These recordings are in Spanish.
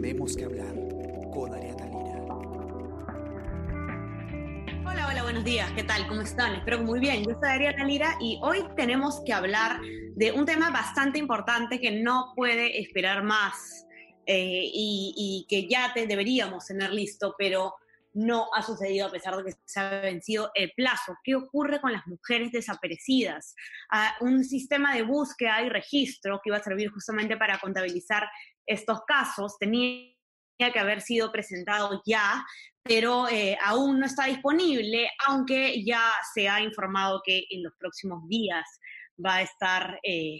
tenemos que hablar con Ariana Lira. Hola, hola, buenos días. ¿Qué tal? ¿Cómo están? Espero que muy bien. Yo soy Ariana Lira y hoy tenemos que hablar de un tema bastante importante que no puede esperar más eh, y, y, que ya te deberíamos tener listo, pero no ha sucedido a pesar de que se ha vencido el plazo. ¿Qué ocurre con las mujeres desaparecidas? Ah, un sistema de búsqueda y registro que iba a servir justamente para contabilizar estos casos tenía que haber sido presentado ya, pero eh, aún no está disponible, aunque ya se ha informado que en los próximos días va a estar eh,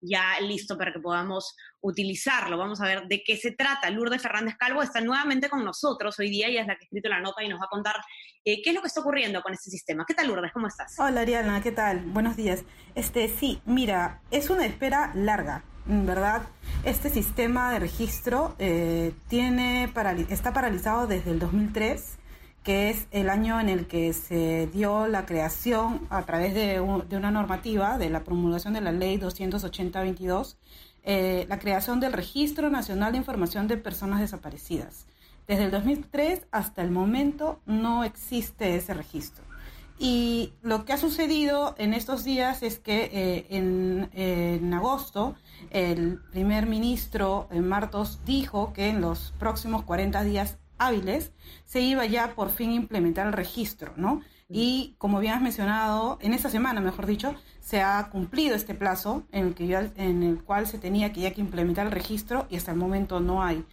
ya listo para que podamos utilizarlo. Vamos a ver de qué se trata. Lourdes Fernández Calvo está nuevamente con nosotros hoy día, ella es la que ha escrito la nota y nos va a contar eh, qué es lo que está ocurriendo con este sistema. ¿Qué tal, Lourdes? ¿Cómo estás? Hola, Ariana, ¿qué tal? Buenos días. Este, sí, mira, es una espera larga, ¿verdad? Este sistema de registro eh, tiene está paralizado desde el 2003 que es el año en el que se dio la creación a través de, una normativa de la promulgación de la ley 280-22, eh, la creación del Registro Nacional de Información de Personas Desaparecidas. Desde el 2003 hasta el momento no existe ese registro. Y lo que ha sucedido en estos días es que eh, en, en, agosto el primer ministro eh, Martos dijo que en los próximos 40 días hábiles, se iba ya por fin a implementar el registro, ¿no? Y como bien has mencionado, en esta semana, mejor dicho, se ha cumplido este plazo en el, que en el cual se tenía que ya que implementar el registro y hasta el momento no hay.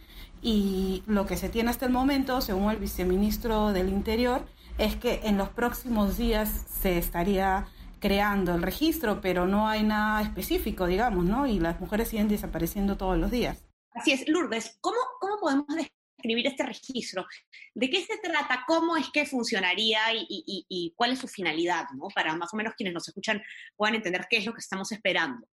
Y lo que se tiene hasta el momento, según el viceministro del Interior, es que en los próximos días se estaría creando el registro, pero no hay nada específico, digamos, ¿no? Y las mujeres siguen desapareciendo todos los días. Así es, Lourdes, ¿cómo, cómo podemos escribir este registro. ¿De qué se trata? ¿Cómo es que funcionaría y, cuál es su finalidad? ¿no? Para más o menos quienes nos escuchan puedan entender qué es lo que estamos esperando.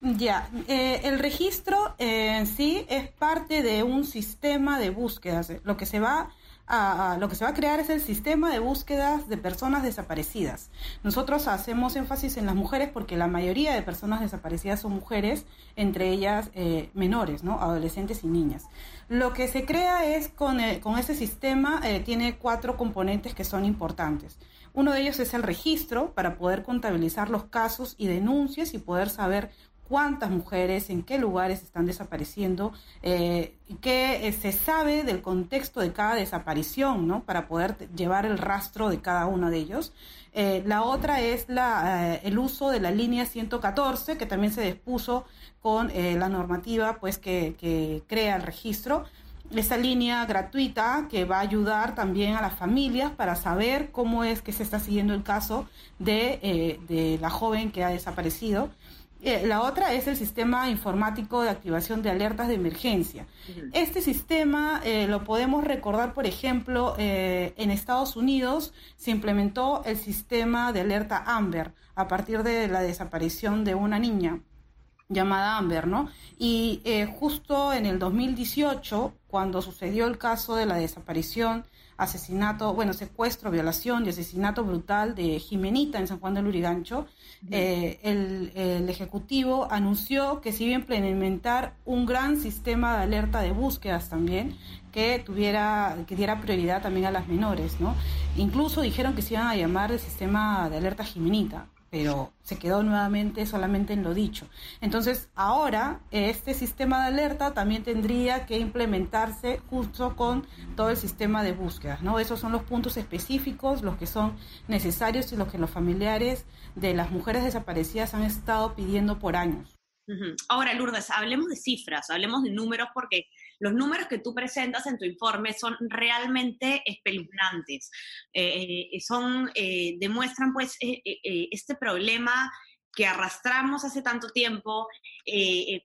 Ya, eh, el registro en sí es parte de un sistema de búsquedas. Lo que se va lo que se va a crear es el sistema de búsquedas de personas desaparecidas. Nosotros hacemos énfasis en las mujeres porque la mayoría de personas desaparecidas son mujeres, entre ellas eh, menores, ¿no? adolescentes y niñas. Lo que se crea es con, con ese sistema, eh, tiene cuatro componentes que son importantes. Uno de ellos es el registro para poder contabilizar los casos y denuncias y poder saber cuántas mujeres, en qué lugares están desapareciendo, eh, qué eh, se sabe del contexto de cada desaparición, ¿no? Para poder llevar el rastro de cada uno de ellos. Eh, la otra es la, eh, el uso de la línea 114, que también se dispuso con la normativa pues, que, crea el registro esta línea gratuita que va a ayudar también a las familias para saber cómo es que se está siguiendo el caso de, de la joven que ha desaparecido. Eh, la otra es el sistema informático de activación de alertas de emergencia. Este sistema eh, lo podemos recordar, por ejemplo, eh, en Estados Unidos se implementó el sistema de alerta Amber a partir de la desaparición de una niña llamada Amber, ¿no? Y justo en el 2018, cuando sucedió el caso de la desaparición, asesinato, bueno, secuestro, violación y asesinato brutal de Jimenita en San Juan del Urigancho, eh, el, Ejecutivo anunció que se iba a implementar un gran sistema de alerta de búsquedas también, que tuviera, que diera prioridad también a las menores, ¿no? Incluso dijeron que se iban a llamar el sistema de alerta Jimenita pero se quedó nuevamente solamente en lo dicho. Entonces, ahora este sistema de alerta también tendría que implementarse justo con todo el sistema de búsqueda, ¿no? Esos son los puntos específicos, los que son necesarios y los que los familiares de las mujeres desaparecidas han estado pidiendo por años. Ahora, Lourdes, hablemos de cifras, hablemos de números, porque los números que tú presentas en tu informe son realmente espeluznantes. Eh, eh, son, eh, demuestran pues este problema que arrastramos hace tanto tiempo,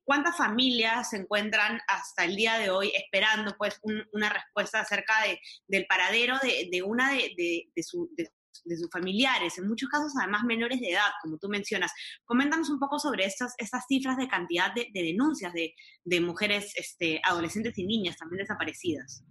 cuántas familias se encuentran hasta el día de hoy esperando pues una respuesta acerca de, del paradero de, una de, de, su, sus familiares, en muchos casos además menores de edad, como tú mencionas. Coméntanos un poco sobre estas, estas cifras de cantidad de, denuncias de, de mujeres, este, adolescentes y niñas también desaparecidas.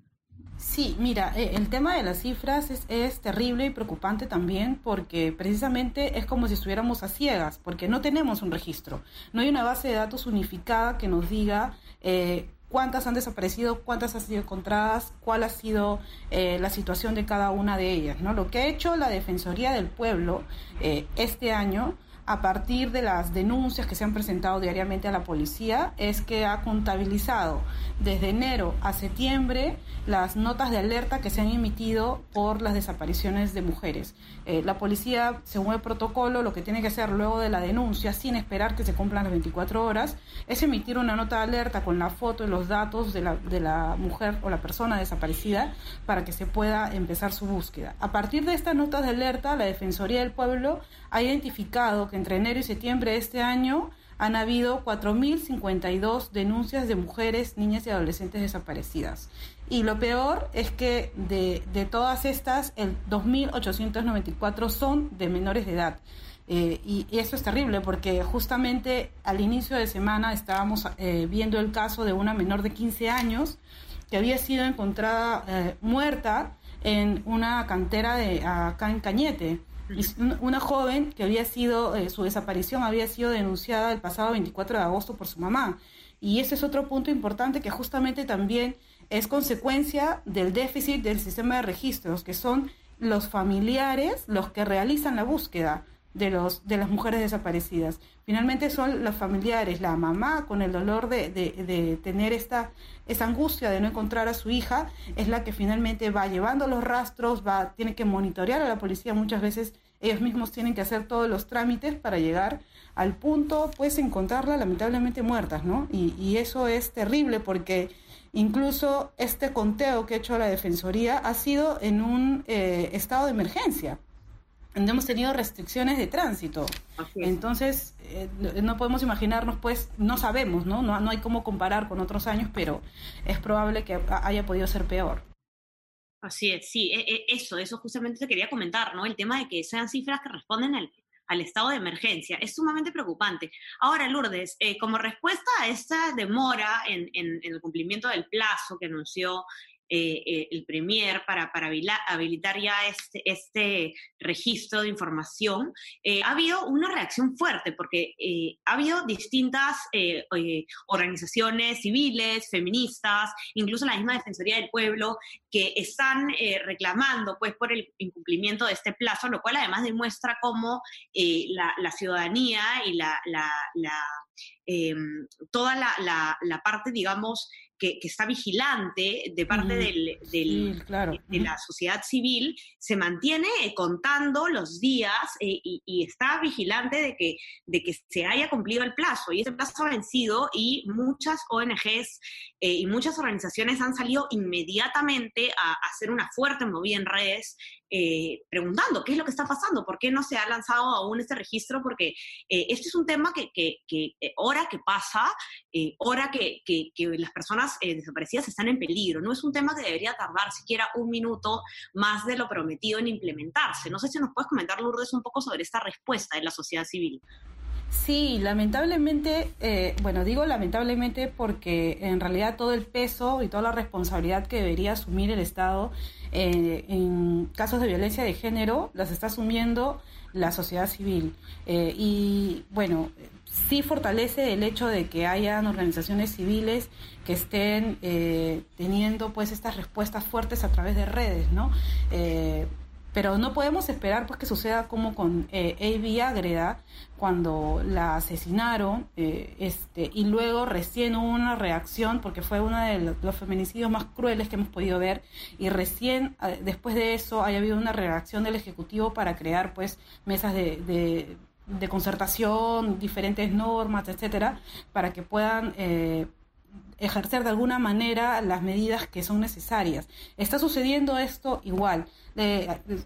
Sí, mira, eh, el tema de las cifras es, es, terrible y preocupante también porque precisamente es como si estuviéramos a ciegas, porque no tenemos un registro, no hay una base de datos unificada que nos diga eh, cuántas han desaparecido, cuántas han sido encontradas, cuál ha sido eh, la situación de cada una de ellas. ¿no? Lo que ha hecho la Defensoría del Pueblo eh, este año a partir de las denuncias que se han presentado diariamente a la policía es que ha contabilizado desde enero a septiembre las notas de alerta que se han emitido por las desapariciones de mujeres. Eh, la policía, según el protocolo, lo que tiene que hacer luego de la denuncia, sin esperar que se cumplan las 24 horas, es emitir una nota de alerta con la foto y los datos de la, de la mujer o la persona desaparecida para que se pueda empezar su búsqueda. A partir de estas notas de alerta, la Defensoría del Pueblo ha identificado que entre enero y septiembre de este año han habido 4.052 denuncias de mujeres, niñas y adolescentes desaparecidas. Y lo peor es que de, de todas estas, el 2.894 son de menores de edad. Eh, y, eso es terrible porque justamente al inicio de semana estábamos eh, viendo el caso de una menor de 15 años que había sido encontrada eh, muerta en una cantera de acá en Cañete una joven que había sido, eh, su desaparición había sido denunciada el pasado 24 de agosto por su mamá. Y ese es otro punto importante que justamente también es consecuencia del déficit del sistema de registros, que son los familiares los que realizan la búsqueda de, los, de las mujeres desaparecidas. Finalmente son los familiares, la mamá con el dolor de, de, tener esta, esta angustia de no encontrar a su hija, es la que finalmente va llevando los rastros, va, tiene que monitorear a la policía muchas veces. Ellos mismos tienen que hacer todos los trámites para llegar al punto, pues encontrarla lamentablemente muertas, ¿no? Y, y eso es terrible porque incluso este conteo que ha hecho la Defensoría ha sido en un eh, estado de emergencia hemos tenido restricciones de tránsito. Entonces, eh, no podemos imaginarnos, pues, no sabemos, ¿no? ¿no? No hay cómo comparar con otros años, pero es probable que haya podido ser peor. Así es, sí, e, e, eso, eso justamente te quería comentar, ¿no? El tema de que sean cifras que responden al, al estado de emergencia. Es sumamente preocupante. Ahora, Lourdes, eh, como respuesta a esta demora en, en, el cumplimiento del plazo que anunció eh, eh, el Premier para, habilitar ya este, este registro de información, eh, ha habido una reacción fuerte porque ha habido distintas organizaciones civiles, feministas, incluso la misma Defensoría del Pueblo, que están reclamando pues, por el incumplimiento de este plazo, lo cual además demuestra cómo la, ciudadanía y la, em, toda la, parte, digamos, que, está vigilante de parte del, de, la sociedad civil, se mantiene contando los días eh, y, está vigilante de que, de que se haya cumplido el plazo. Y ese plazo ha vencido y muchas ONGs eh, y muchas organizaciones han salido inmediatamente a, a hacer una fuerte movida en redes eh, preguntando qué es lo que está pasando, por qué no se ha lanzado aún este registro, porque eh, este es un tema que, que, que eh, hora que pasa, hora que, que, las personas desaparecidas están en peligro. No es un tema que debería tardar siquiera un minuto más de lo prometido en implementarse. No sé si nos puedes comentar, Lourdes, un poco sobre esta respuesta de la sociedad civil. Sí, lamentablemente, eh, bueno, digo lamentablemente porque en realidad todo el peso y toda la responsabilidad que debería asumir el Estado eh, en casos de violencia de género las está asumiendo la sociedad civil. Eh, y bueno, sí fortalece el hecho de que hayan organizaciones civiles que estén teniendo pues estas respuestas fuertes a través de redes, ¿no? Pero no podemos esperar pues que suceda como con eh, Avi Agreda cuando la asesinaron eh, este y luego recién hubo una reacción porque fue uno de los, feminicidios más crueles que hemos podido ver y recién eh, después de eso haya habido una reacción del ejecutivo para crear pues mesas de, de, de concertación diferentes normas etcétera para que puedan eh, ejercer de alguna manera las medidas que son necesarias. Está sucediendo esto igual.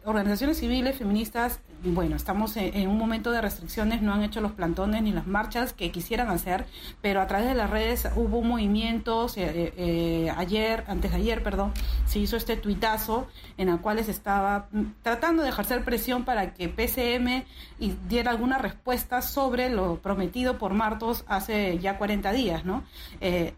Organizaciones civiles, feministas, bueno, estamos en, un momento de restricciones, no han hecho los plantones ni las marchas que quisieran hacer, pero a través de las redes hubo movimientos, eh, eh, eh, ayer, antes de ayer, perdón, se hizo este tuitazo en el cual se estaba tratando de ejercer presión para que PCM diera alguna respuesta sobre lo prometido por Martos hace ya 40 días, ¿no?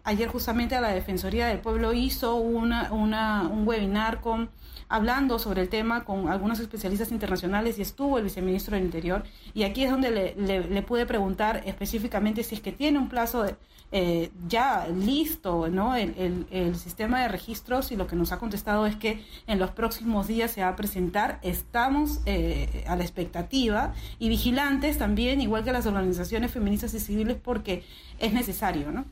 ayer justamente la Defensoría del Pueblo hizo una, un webinar con hablando sobre el tema con algunos especialistas internacionales y estuvo el viceministro del Interior. Y aquí es donde le, le, pude preguntar específicamente si es que tiene un plazo eh, ya listo ¿no? El, el, sistema de registros y lo que nos ha contestado es que en los próximos días se va a presentar. Estamos eh, a la expectativa y vigilantes también, igual que las organizaciones feministas y civiles, porque es necesario, ¿no?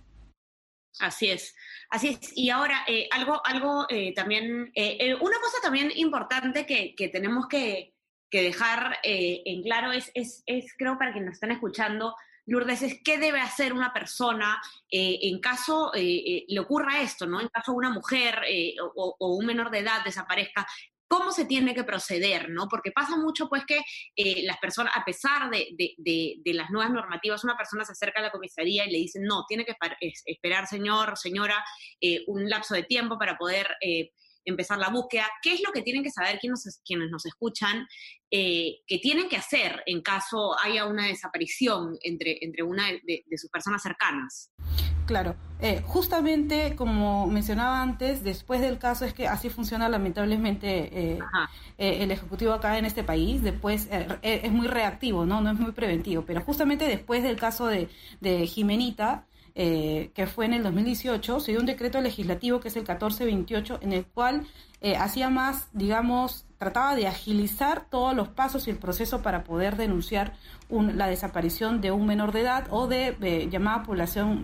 Así es, así es. Y ahora, eh, algo, algo eh, también, eh, una cosa también importante que, que tenemos que, que dejar en claro es, es, es, creo, para quienes nos están escuchando, Lourdes, es qué debe hacer una persona en caso le ocurra esto, ¿no? En caso una mujer o, un menor de edad desaparezca, cómo se tiene que proceder, ¿no? Porque pasa mucho, pues, que eh, las personas, a pesar de, de, las nuevas normativas, una persona se acerca a la comisaría y le dicen, no, tiene que esperar, señor, señora, eh, un lapso de tiempo para poder eh, empezar la búsqueda. ¿Qué es lo que tienen que saber quienes, quienes nos escuchan que tienen que hacer en caso haya una desaparición entre, entre una de sus personas cercanas? Claro, eh, justamente como mencionaba antes, después del caso es que así funciona lamentablemente eh, eh, el Ejecutivo acá en este país, después es muy reactivo, ¿no? no es muy preventivo, pero justamente después del caso de, de Jimenita, que fue en el 2018, se dio un decreto legislativo que es el 1428, en el cual hacía más, digamos, trataba de agilizar todos los pasos y el proceso para poder denunciar la desaparición de un menor de edad o de, llamada población,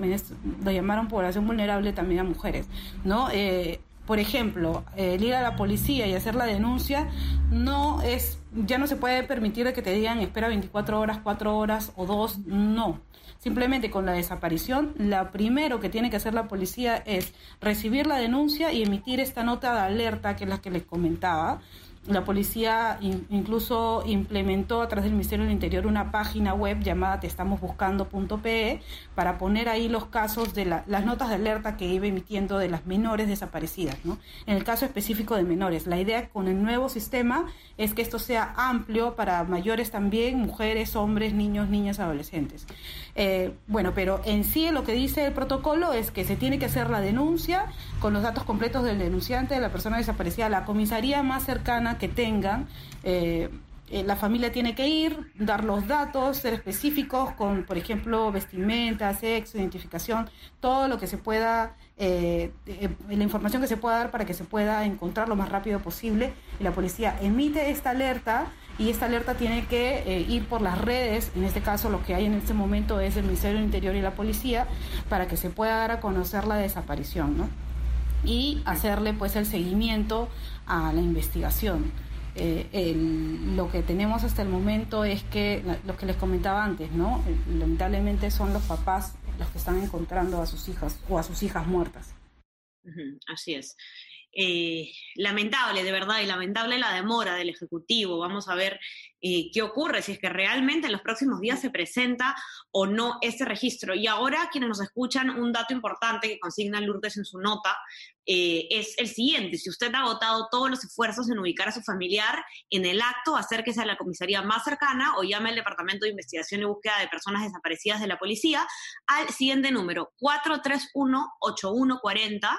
lo llamaron población vulnerable también a mujeres, ¿no? Eh, por ejemplo, el ir a la policía y hacer la denuncia no es, ya no se puede permitir que te digan espera 24 horas, 4 horas o 2, no. Simplemente con la desaparición, lo primero que tiene que hacer la policía es recibir la denuncia y emitir esta nota de alerta que es la que les comentaba, la policía incluso implementó a través del Ministerio del Interior una página web llamada teestamosbuscando.pe para poner ahí los casos de las notas de alerta que iba emitiendo de las menores desaparecidas. ¿no? En el caso específico de menores, la idea con el nuevo sistema es que esto sea amplio para mayores también, mujeres, hombres, niños, niñas, adolescentes. Eh, bueno, pero en sí lo que dice el protocolo es que se tiene que hacer la denuncia con los datos completos del denunciante, de la persona desaparecida, la comisaría más cercana que tengan. Eh, eh, la familia tiene que ir, dar los datos, ser específicos con, por ejemplo, vestimenta, sexo, identificación, todo lo que se pueda, la información que se pueda dar para que se pueda encontrar lo más rápido posible. Y la policía emite esta alerta y esta alerta tiene que eh, ir por las redes, en este caso lo que hay en este momento es el Ministerio del Interior y la policía, para que se pueda dar a conocer la desaparición, ¿no? Y hacerle pues el seguimiento a la investigación. Eh, lo que tenemos hasta el momento es que, lo que les comentaba antes, ¿no? Lamentablemente son los papás los que están encontrando a sus hijas o a sus hijas muertas. Así es. Eh, lamentable, de verdad, y lamentable la demora del Ejecutivo. Vamos a ver eh, qué ocurre, si es que realmente en los próximos días se presenta o no ese registro. Y ahora, quienes nos escuchan, un dato importante que consigna Lourdes en su nota eh, es el siguiente. Si usted ha agotado todos los esfuerzos en ubicar a su familiar en el acto, acérquese a la comisaría más cercana o llame al Departamento de Investigación y Búsqueda de Personas Desaparecidas de la Policía al siguiente número, 431-8140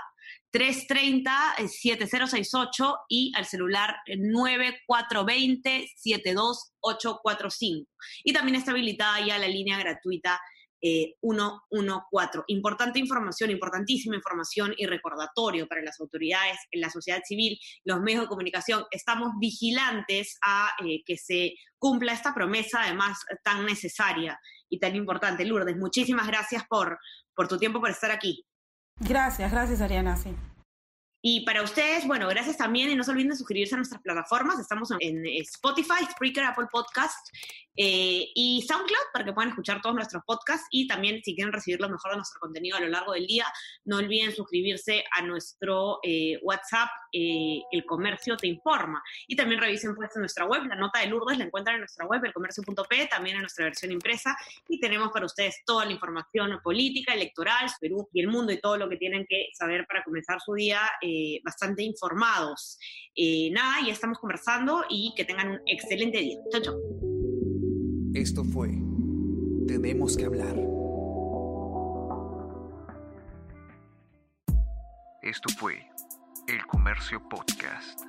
330-7068 y al celular 9420-72845. Y también está habilitada ya la línea gratuita 114. Eh, Importante información, importantísima información y recordatorio para las autoridades, la sociedad civil, los medios de comunicación. Estamos vigilantes a eh, que se cumpla esta promesa, además tan necesaria y tan importante. Lourdes, muchísimas gracias por, por tu tiempo, por estar aquí. Gracias, gracias Ariana, sí. Y para ustedes, bueno, gracias también y no se olviden de suscribirse a nuestras plataformas. Estamos en Spotify, Spreaker, Apple Podcast eh, y SoundCloud para que puedan escuchar todos nuestros podcasts y también si quieren recibir lo mejor de nuestro contenido a lo largo del día, no olviden suscribirse a nuestro eh, WhatsApp, eh, El Comercio Te Informa. Y también revisen pues nuestra web, la nota de Lourdes la encuentran en nuestra web, elcomercio.p, también en nuestra versión impresa y tenemos para ustedes toda la información política, electoral, Perú y el mundo y todo lo que tienen que saber para comenzar su día eh, bastante informados. Eh, nada, ya estamos conversando y que tengan un excelente día. Chao, chao. Esto fue Tenemos que hablar Esto fue El Comercio Podcast.